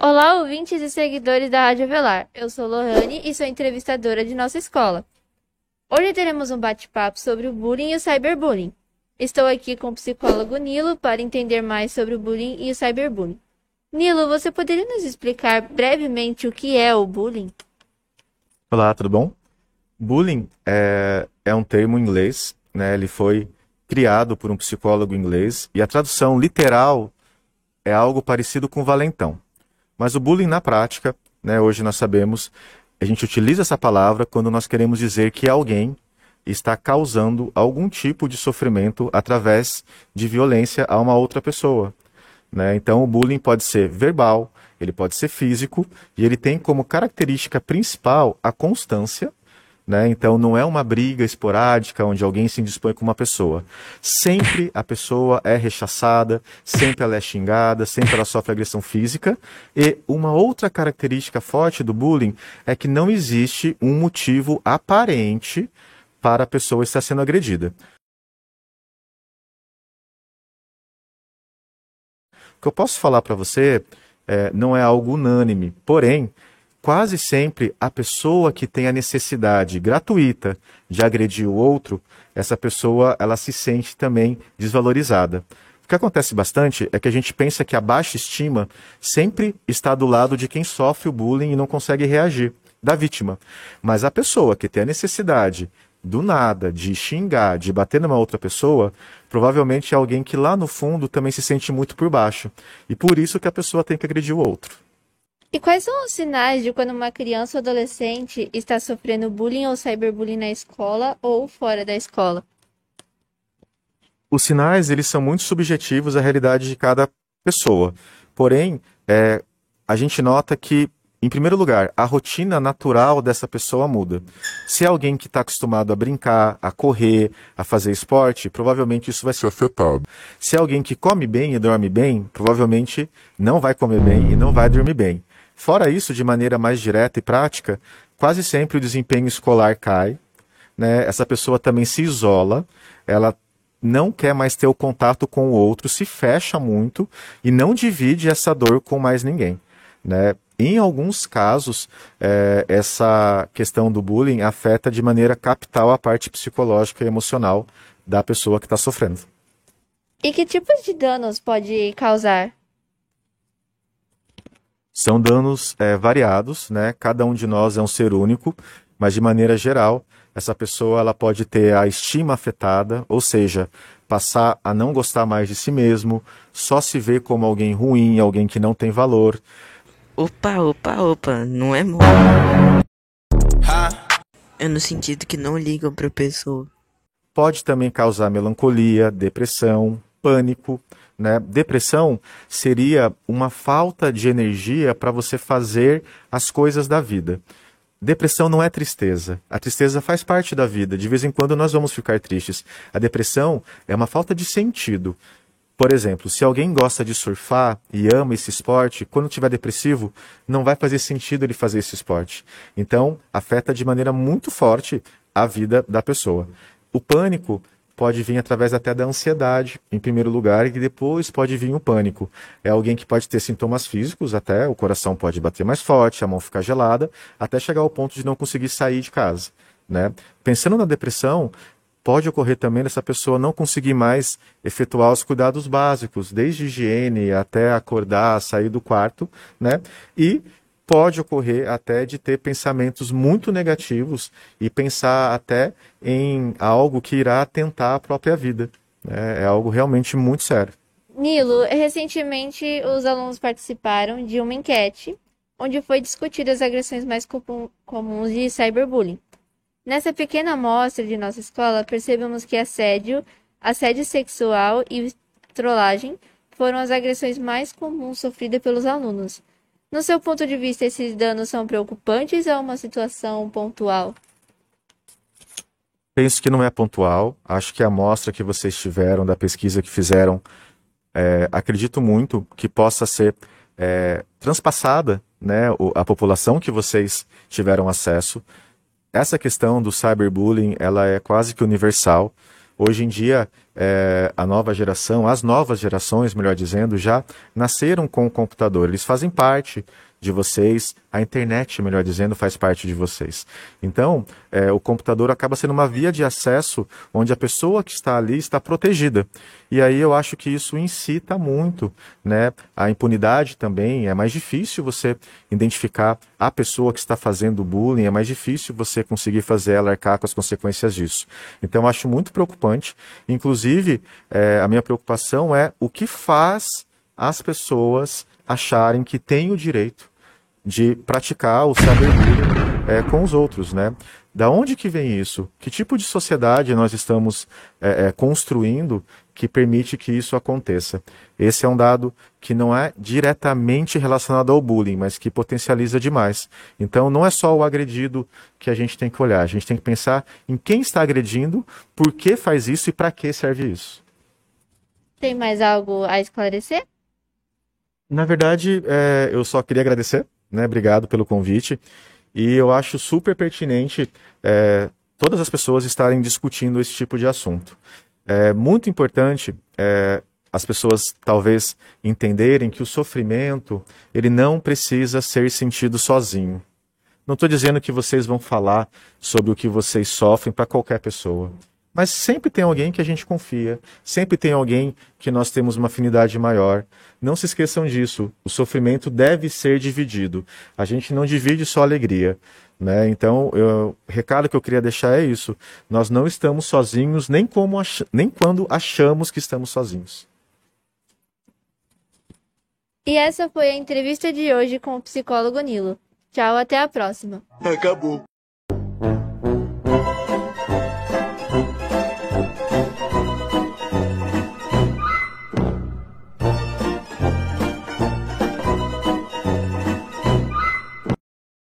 Olá, ouvintes e seguidores da Rádio Velar. Eu sou Lohane e sou entrevistadora de nossa escola. Hoje teremos um bate-papo sobre o bullying e o cyberbullying. Estou aqui com o psicólogo Nilo para entender mais sobre o bullying e o cyberbullying. Nilo, você poderia nos explicar brevemente o que é o bullying? Olá, tudo bom? Bullying é, é um termo em inglês, né? Ele foi criado por um psicólogo inglês e a tradução literal é algo parecido com valentão. Mas o bullying na prática, né, hoje nós sabemos, a gente utiliza essa palavra quando nós queremos dizer que alguém está causando algum tipo de sofrimento através de violência a uma outra pessoa. Né? Então, o bullying pode ser verbal, ele pode ser físico, e ele tem como característica principal a constância né? Então não é uma briga esporádica onde alguém se indispõe com uma pessoa. Sempre a pessoa é rechaçada, sempre ela é xingada, sempre ela sofre agressão física. E uma outra característica forte do bullying é que não existe um motivo aparente para a pessoa estar sendo agredida. O que eu posso falar para você é, não é algo unânime, porém, quase sempre a pessoa que tem a necessidade gratuita de agredir o outro, essa pessoa ela se sente também desvalorizada. O que acontece bastante é que a gente pensa que a baixa estima sempre está do lado de quem sofre o bullying e não consegue reagir, da vítima. Mas a pessoa que tem a necessidade do nada de xingar, de bater numa outra pessoa, provavelmente é alguém que lá no fundo também se sente muito por baixo. E por isso que a pessoa tem que agredir o outro. E quais são os sinais de quando uma criança ou adolescente está sofrendo bullying ou cyberbullying na escola ou fora da escola? Os sinais, eles são muito subjetivos à realidade de cada pessoa. Porém, é, a gente nota que, em primeiro lugar, a rotina natural dessa pessoa muda. Se é alguém que está acostumado a brincar, a correr, a fazer esporte, provavelmente isso vai ser afetado. Se é alguém que come bem e dorme bem, provavelmente não vai comer bem e não vai dormir bem. Fora isso, de maneira mais direta e prática, quase sempre o desempenho escolar cai, né? essa pessoa também se isola, ela não quer mais ter o contato com o outro, se fecha muito e não divide essa dor com mais ninguém. Né? Em alguns casos, é, essa questão do bullying afeta de maneira capital a parte psicológica e emocional da pessoa que está sofrendo. E que tipos de danos pode causar? São danos é, variados, né? Cada um de nós é um ser único, mas de maneira geral, essa pessoa ela pode ter a estima afetada, ou seja, passar a não gostar mais de si mesmo, só se ver como alguém ruim, alguém que não tem valor. Opa, opa, opa, não é bom. É no sentido que não ligam para a pessoa. Pode também causar melancolia, depressão, pânico, né? Depressão seria uma falta de energia para você fazer as coisas da vida. Depressão não é tristeza. A tristeza faz parte da vida. De vez em quando nós vamos ficar tristes. A depressão é uma falta de sentido. Por exemplo, se alguém gosta de surfar e ama esse esporte, quando estiver depressivo, não vai fazer sentido ele fazer esse esporte. Então, afeta de maneira muito forte a vida da pessoa. O pânico pode vir através até da ansiedade, em primeiro lugar, e depois pode vir o pânico. É alguém que pode ter sintomas físicos, até o coração pode bater mais forte, a mão ficar gelada, até chegar ao ponto de não conseguir sair de casa. Né? Pensando na depressão, pode ocorrer também dessa pessoa não conseguir mais efetuar os cuidados básicos, desde higiene até acordar, sair do quarto, né? E pode ocorrer até de ter pensamentos muito negativos e pensar até em algo que irá atentar a própria vida. É, é algo realmente muito sério. Nilo, recentemente os alunos participaram de uma enquete onde foi discutidas as agressões mais comuns de cyberbullying. Nessa pequena amostra de nossa escola, percebemos que assédio, assédio sexual e trollagem foram as agressões mais comuns sofridas pelos alunos. No seu ponto de vista, esses danos são preocupantes ou é uma situação pontual? Penso que não é pontual. Acho que a amostra que vocês tiveram, da pesquisa que fizeram, é, acredito muito que possa ser é, transpassada né, a população que vocês tiveram acesso. Essa questão do cyberbullying ela é quase que universal. Hoje em dia, é, a nova geração, as novas gerações, melhor dizendo, já nasceram com o computador. Eles fazem parte de vocês, a internet, melhor dizendo, faz parte de vocês. Então, é, o computador acaba sendo uma via de acesso onde a pessoa que está ali está protegida. E aí eu acho que isso incita muito né, a impunidade também. É mais difícil você identificar a pessoa que está fazendo bullying, é mais difícil você conseguir fazer ela arcar com as consequências disso. Então, eu acho muito preocupante. Inclusive, é, a minha preocupação é o que faz as pessoas acharem que têm o direito de praticar o cyberbullying é, com os outros, né? Da onde que vem isso? Que tipo de sociedade nós estamos é, é, construindo que permite que isso aconteça? Esse é um dado que não é diretamente relacionado ao bullying, mas que potencializa demais. Então, não é só o agredido que a gente tem que olhar, a gente tem que pensar em quem está agredindo, por que faz isso e para que serve isso. Tem mais algo a esclarecer? Na verdade, é, eu só queria agradecer, né? Obrigado pelo convite. E eu acho super pertinente é, todas as pessoas estarem discutindo esse tipo de assunto. É muito importante é, as pessoas talvez entenderem que o sofrimento ele não precisa ser sentido sozinho. Não estou dizendo que vocês vão falar sobre o que vocês sofrem para qualquer pessoa. Mas sempre tem alguém que a gente confia, sempre tem alguém que nós temos uma afinidade maior. Não se esqueçam disso. O sofrimento deve ser dividido. A gente não divide só alegria. Né? Então, o recado que eu queria deixar é isso. Nós não estamos sozinhos, nem, como ach... nem quando achamos que estamos sozinhos. E essa foi a entrevista de hoje com o psicólogo Nilo. Tchau, até a próxima. Acabou.